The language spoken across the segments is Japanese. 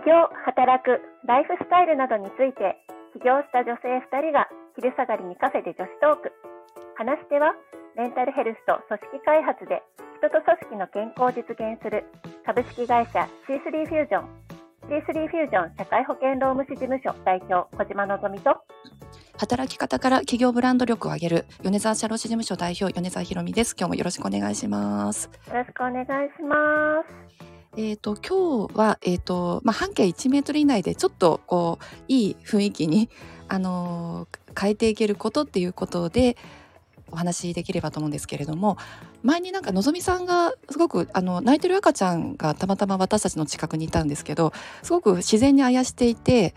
起業、働く、ライフスタイルなどについて、起業した女性2人が昼下がりにカフェで女子トーク。話し手は、メンタルヘルスと組織開発で人と組織の健康を実現する株式会社 C3 フュージョン C3 フュージョン社会保険労務士事務所代表小島のぞみと働き方から企業ブランド力を上げる米沢社労士事務所代表米沢ひろみです。今日もよろしくお願いします。よろしくお願いします。えっ、ー、と、今日は、えっ、ー、と、まあ、半径1メートル以内でちょっと、こう、いい雰囲気に、あのー、変えていけることっていうことで、お話しできればと思うんですけれども前になんかのぞみさんがすごくあの泣いてる赤ちゃんがたまたま私たちの近くにいたんですけどすごく自然にあやしていて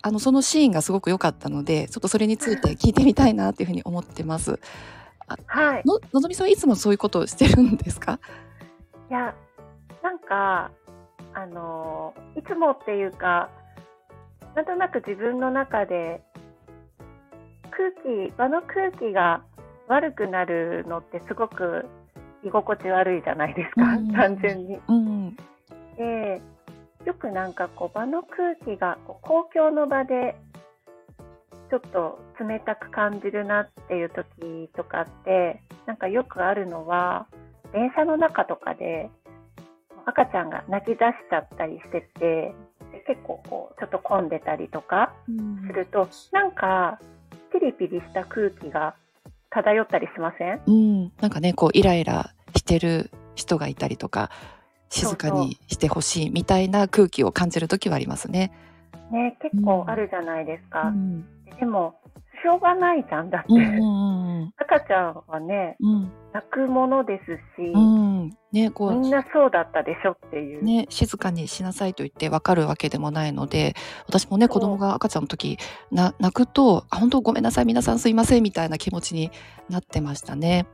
あのそのシーンがすごく良かったのでちょっとそれについて聞いてみたいなっていうふうに思ってます。はい、ののぞみさんはいつもそういうことをしてるんですか？いやなんか、あのいつもっていうか、なんとなく自分の中で空気、場の空気が悪くなるのってすごく居心地悪いじゃないですか、うん、単純に。うん、で、よくなんかこう場の空気がこう公共の場でちょっと冷たく感じるなっていう時とかってなんかよくあるのは電車の中とかで赤ちゃんが泣き出しちゃったりしてて、結構こう、ちょっと混んでたりとかすると、うん、なんか、ピリピリした空気が漂ったりしません？うん。なんかね、こう、イライラしてる人がいたりとか、静かにしてほしいみたいな空気を感じる時はありますね。ね、結構あるじゃないですか。うん、でも、しょうがないじゃんだって、うん赤ちゃんはね、うん、泣くものですし、うん。ね、こう。みんなそうだったでしょっていう、ね、静かにしなさいと言って分かるわけでもないので私もね子供が赤ちゃんの時な泣くとあ本当ごめんなさい皆さんすいませんみたいな気持ちになってましたね。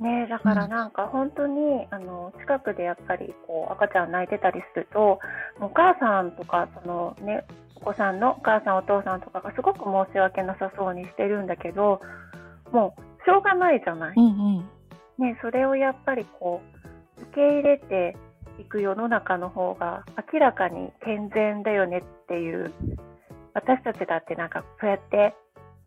ね、だからなんか本当に、うん、あの近くでやっぱりこう赤ちゃん泣いてたりするとお母さんとかその、ね、お子さんのお母さんお父さんとかがすごく申し訳なさそうにしてるんだけどもうしょうがないじゃない。うんうんね、それをやっぱりこう受け入れていく世の中の方が明らかに健全だよねっていう私たちだってなんかそうやって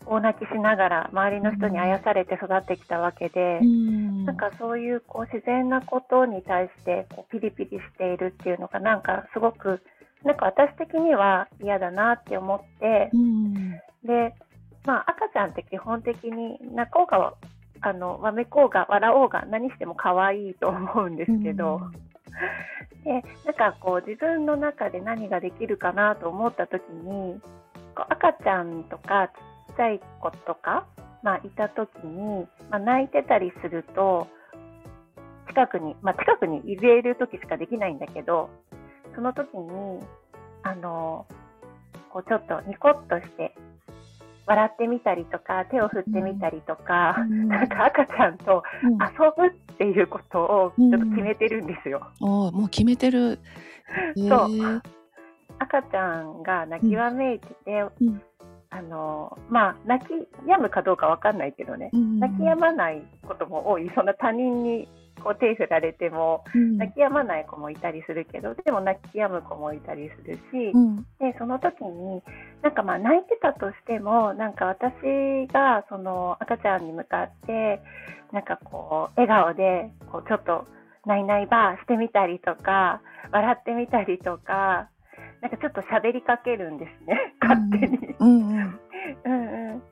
大泣きしながら周りの人にあやされて育ってきたわけで、うん、なんかそういうこう自然なことに対してこうピリピリしているっていうのがなんかすごくなんか私的には嫌だなって思って、うん、で、まあ赤ちゃんって基本的に泣こうがあのわめこうが笑おうが何しても可愛いと思うんですけど、うん、でなんかこう自分の中で何ができるかなと思った時にこう赤ちゃんとかちっちゃい子とか、まあ、いた時に、まあ、泣いてたりすると近くに、まあ、近くに入れる時しかできないんだけどその時にあのこうちょっとニコッとして笑ってみたりとか手を振ってみたりとか、うん、なんか赤ちゃんと遊ぶっていうことをちょっと決めてるんですよ。うん、もう決めてる。そう。赤ちゃんが泣きわめいてて、うん、あのまあ泣き止むかどうかわかんないけどね、泣き止まないことも多い。そんな他人にこう手振られても、泣き止まない子もいたりするけどでも泣き止む子もいたりするし、うん、でその時になんかまあ泣いてたとしてもなんか私がその赤ちゃんに向かってなんかこう笑顔でこうちょっとないないばーしてみたりとか笑ってみたりとかなんかちょっと喋りかけるんですね。勝手に。うんうん、うんうん、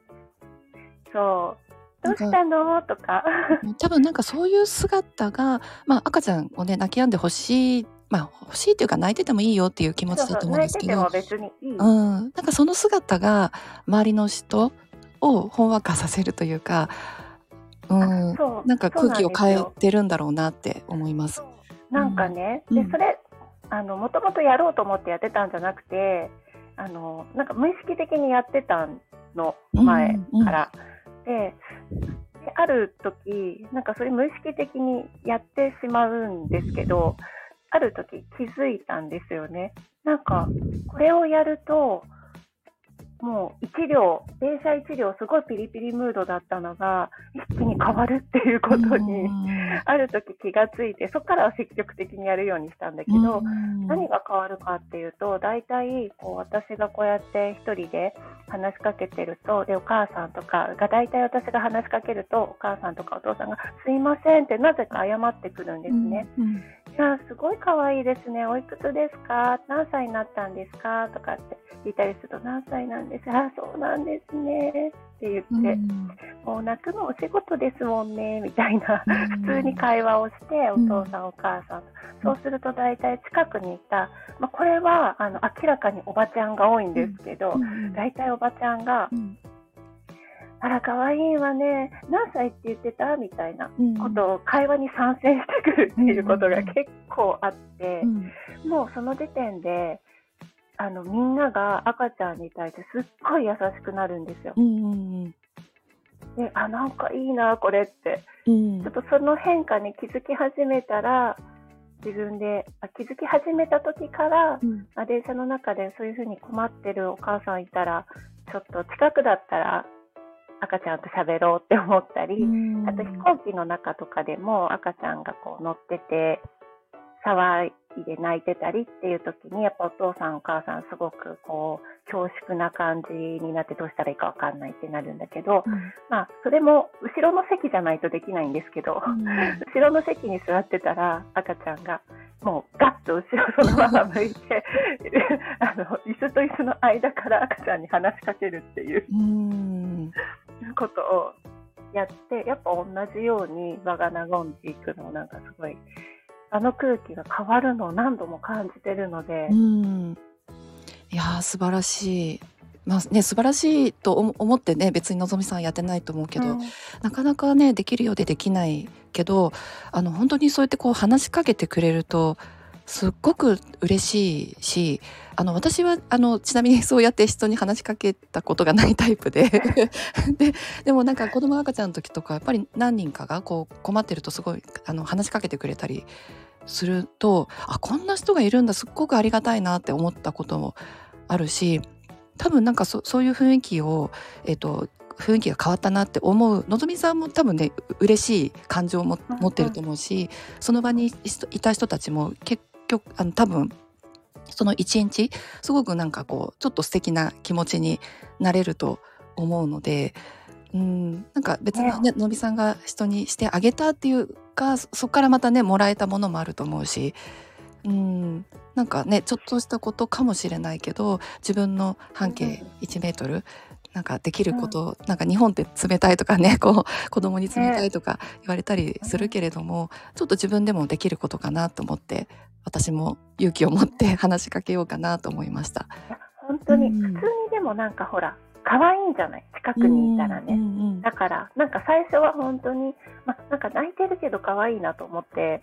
そうどうしたの？とか。多分なんかそういう姿が、まあ赤ちゃんをね、泣き止んでほしい、まあ欲しいというか泣いててもいいよっていう気持ちだと思うんですけど。うん。なんかその姿が周りの人をほんわかさせるというか、うん。なんか空気を変えてるんだろうなって思います。なんかね、うん、で、それ、あの、もともとやろうと思ってやってたんじゃなくて、あの、なんか無意識的にやってたの、前から。うんうんで、ある時、なんかそれ無意識的にやってしまうんですけど、ある時気づいたんですよね。なんか、これをやると、もう一両、電車一両、すごいピリピリムードだったのが、一気に変わるっていうことに、ある時気がついて、そこからは積極的にやるようにしたんだけど、何が変わるかっていうと、大体、こう、私がこうやって一人で話しかけてると、で、お母さんとかが、大体私が話しかけると、お母さんとかお父さんが、すいませんってなぜか謝ってくるんですね。いや、すごい可愛いですね。おいくつですか？何歳になったんですか？とかって聞いたりすると、何歳なんですあ、そうなんですね。って言って、うん、もう泣くのお仕事ですもんね、みたいな、普通に会話をして、お父さん、お母さん、そうすると大体近くにいた、まあ、これはあの明らかにおばちゃんが多いんですけど、大体おばちゃんが、あら、可愛いわね。何歳って言ってた？みたいなことを会話に参戦してくるっていうことが結構あって、もうその時点で、あの、みんなが赤ちゃんに対してすっごい優しくなるんですよ。で、あ、なんかいいな、これって。ちょっとその変化に気づき始めたら、自分であ気づき始めた時から、うん、電車の中でそういうふうに困ってるお母さんいたら、ちょっと近くだったら赤ちゃんと喋ろうって思ったり、あと飛行機の中とかでも赤ちゃんがこう乗ってて、騒いで泣いてたりっていう時に、やっぱお父さんお母さんすごくこう、恐縮な感じになってどうしたらいいかわかんないってなるんだけど、うん、まあ、それも後ろの席じゃないとできないんですけど、うん、後ろの席に座ってたら赤ちゃんが、もうガッと後ろそのまま向いて あの椅子と椅子の間から赤ちゃんに話しかけるっていうことをやってやっぱ同じように場が和んでいくのをなんかすごいあの空気が変わるのを何度も感じてるので。うんいや素晴らしい。まあね、素晴らしいと思ってね別にのぞみさんやってないと思うけど、うん、なかなかねできるようでできないけどあの本当にそうやってこう話しかけてくれるとすっごく嬉しいしあの私はあのちなみにそうやって人に話しかけたことがないタイプで。ででもなんか子供赤ちゃんの時とかやっぱり何人かがこう困ってるとすごいあの話しかけてくれたりするとあこんな人がいるんだすっごくありがたいなって思ったこともあるし多分なんかそそういう雰囲気を、えーと、雰囲気が変わったなって思うのぞみさんも多分ね嬉しい感情を持ってると思うしその場にいた人たちも結局あの多分その一日すごくなんかこうちょっと素敵な気持ちになれると思うのでうんなんか別にねのびさんが人にしてあげたっていうかそこからまたねもらえたものもあると思うしうんなんかねちょっとしたことかもしれないけど自分の半径1メートルなんかできること、うん、なんか日本って冷たいとかね こう子供に冷たいとか言われたりするけれども、ちょっと自分でもできることかなと思って私も勇気を持って 話しかけようかなと思いました。本当に、普通にでもなんかほら可愛いんじゃない？近くにいたらね、うんうんうん、だからなんか最初は本当に、ま、なんか泣いてるけど可愛いなと思って。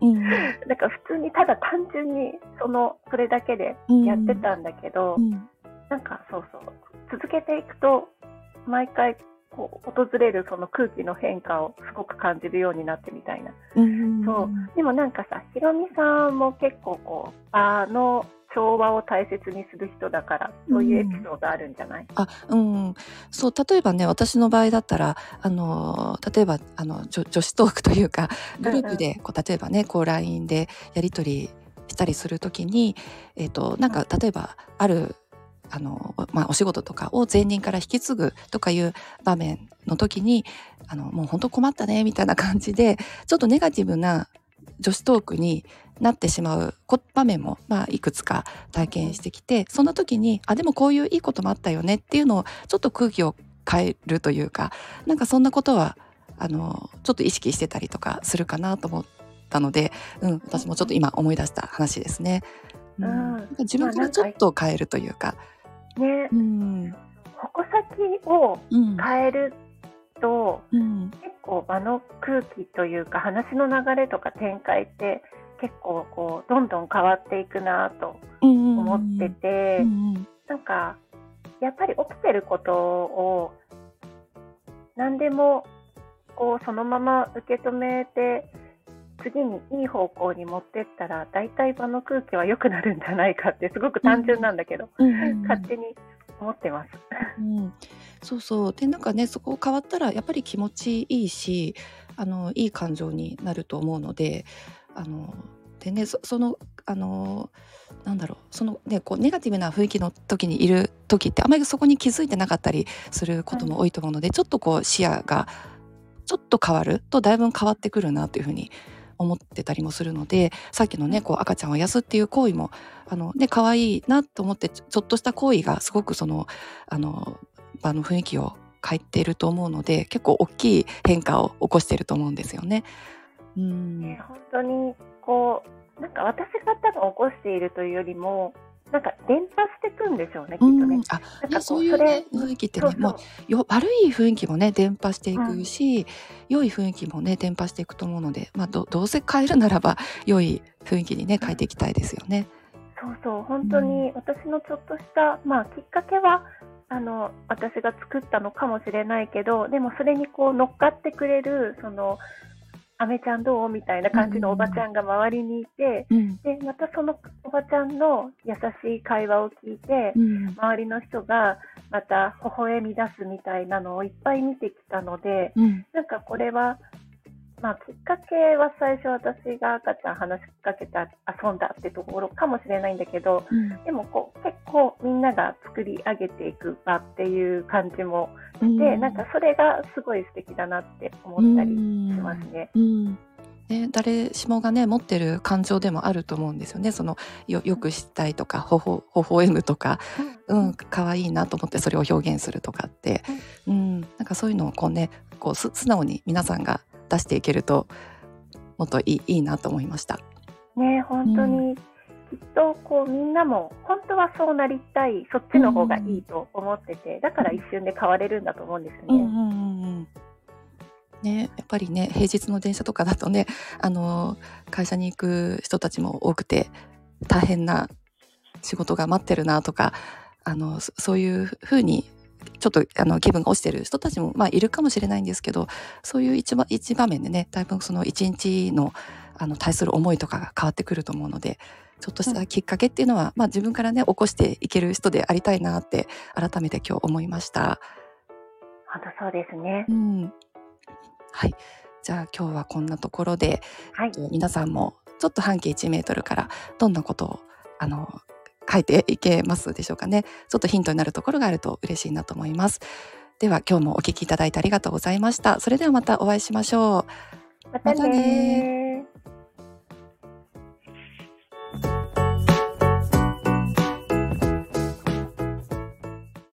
うん、なんか普通にただ単純にそのそれだけでやってたんだけど、うん、なんかそうそう続けていくと毎回こう訪れるその空気の変化をすごく感じるようになってみたいな、うん、そう。でもなんかさひろみさんも結構こうあの調和を大切にする人だからそういうエピソードあるんじゃない、うん、あうん。そう例えばね私の場合だったらあの例えばあの女女子トークというかグループでこう例えばねこう LINE でやり取りしたりするときに、えーと、なんか例えばあるあの、まあ、お仕事とかを前任から引き継ぐとかいう場面の時にあのもう本当困ったねみたいな感じでちょっとネガティブな女子トークになってしまう場面も、まあ、いくつか体験してきてその時にあでもこういういいこともあったよねっていうのをちょっと空気を変えるというかなんかそんなことはあのちょっと意識してたりとかするかなと思ったので、うん、私もちょっと今思い出した話ですね。うん、自分からちょっと変えるというか。ね、うん、矛先を変えると、うん、結構場の空気というか話の流れとか展開って結構こうどんどん変わっていくなと思ってて、なんかやっぱり起きてることを何でもこうそのまま受け止めて次にいい方向に持ってったら大体場の空気は良くなるんじゃないかってすごく単純なんだけど、勝手に思ってます。うん、そうそう。で、なんかね、そこ変わったらやっぱり気持ちいいし、あの、いい感情になると思うので、あの、でね、そその、あの、なんだろう、そのね、こうネガティブな雰囲気の時にいる時ってあまりそこに気づいてなかったりすることも多いと思うので、ちょっとこう視野がちょっと変わるとだいぶ変わってくるなというふうに思思ってたりもするのでさっきのねこう赤ちゃんを癒すっていう行為もあのね可愛いなと思ってちょっとした行為がすごくそのあの場の雰囲気を変えていると思うので結構大きい変化を起こしていると思うんですよね。うんね、本当にこうなんか私が多分起こしているというよりもなんか伝播していくんでしょうねきっとね。あなんかそういう、ね、雰囲気ってねそうもうよ悪い雰囲気もね伝播していくし、良い雰囲気もね伝播していくと思うので、まあ、どどうせ変えるならば良い雰囲気にね変えていきたいですよね。そうそう本当に私のちょっとした、まあ、きっかけはあの私が作ったのかもしれないけどでもそれにこう乗っかってくれるその「アメちゃんどう?」みたいな感じのおばちゃんが周りにいて、うん。でまたそのおばちゃんの優しい会話を聞いて、うん。周りの人がまた微笑み出すみたいなのをいっぱい見てきたのでうん。なんかこれは、まあ、きっかけは最初私が赤ちゃん話しかけて遊んだってところかもしれないんだけどうん。でもこう結構みんなが作り上げていく場っていう感じもうん。して、なんかそれがすごい素敵だなって思ったりしますね。うん。ね、誰しもがね持ってる感情でもあると思うんですよね。そのよよくしたいとかほほ微笑むとか、うん。可愛いなと思ってそれを表現するとかって、うん、なんかそういうのをこうねこうす素直に皆さんが出していけるともっといいいいなと思いました。ね本当に、きっとこうみんなも本当はそうなりたいそっちの方がいいと思っててだから一瞬で変われるんだと思うんですね。うんうんうんうんね、やっぱりね平日の電車とかだとねあの会社に行く人たちも多くて大変な仕事が待ってるなとかあのそそういうふうにちょっとあの気分が落ちてる人たちも、まあ、いるかもしれないんですけどそういう一場一場面でねだいぶその一日のあの対する思いとかが変わってくると思うのでちょっとしたきっかけっていうのは、まあ、自分からね起こしていける人でありたいなって改めて今日思いました。本当そうですねう。ん、はい。じゃあ今日はこんなところで、はいえっと皆さんもちょっと半径1メートルからどんなことをあの書いていけますでしょうかね。ちょっとヒントになるところがあると嬉しいなと思います。では今日もお聞きいただいてありがとうございました。それではまたお会いしましょう。またね